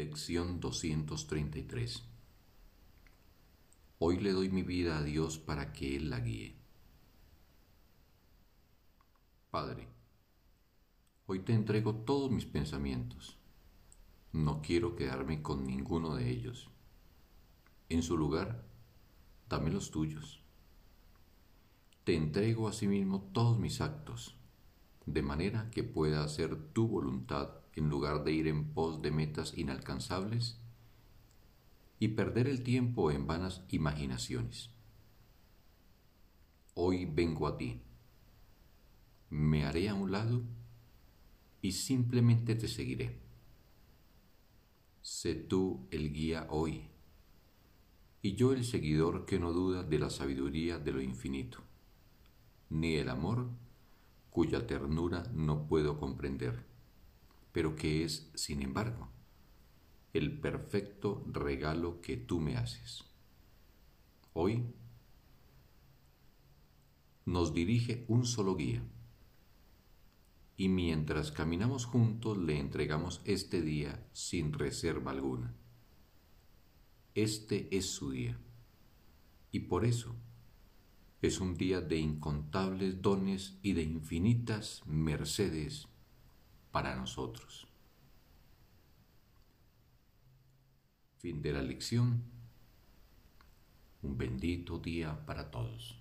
Lección 233 Hoy le doy mi vida a Dios para que Él la guíe. Padre, hoy te entrego todos mis pensamientos. No quiero quedarme con ninguno de ellos. En su lugar, dame los tuyos. Te entrego asimismo todos mis actos, de manera que pueda hacer tu voluntad en lugar de ir en pos de metas inalcanzables y perder el tiempo en vanas imaginaciones. Hoy vengo a ti, me haré a un lado y simplemente te seguiré. Sé tú el guía hoy y yo el seguidor que no duda de la sabiduría de lo infinito, ni el amor cuya ternura no puedo comprender pero que es, sin embargo, el perfecto regalo que tú me haces. Hoy nos dirige un solo guía y mientras caminamos juntos le entregamos este día sin reserva alguna. Este es su día y por eso es un día de incontables dones y de infinitas mercedes para nosotros. Fin de la lección. Un bendito día para todos.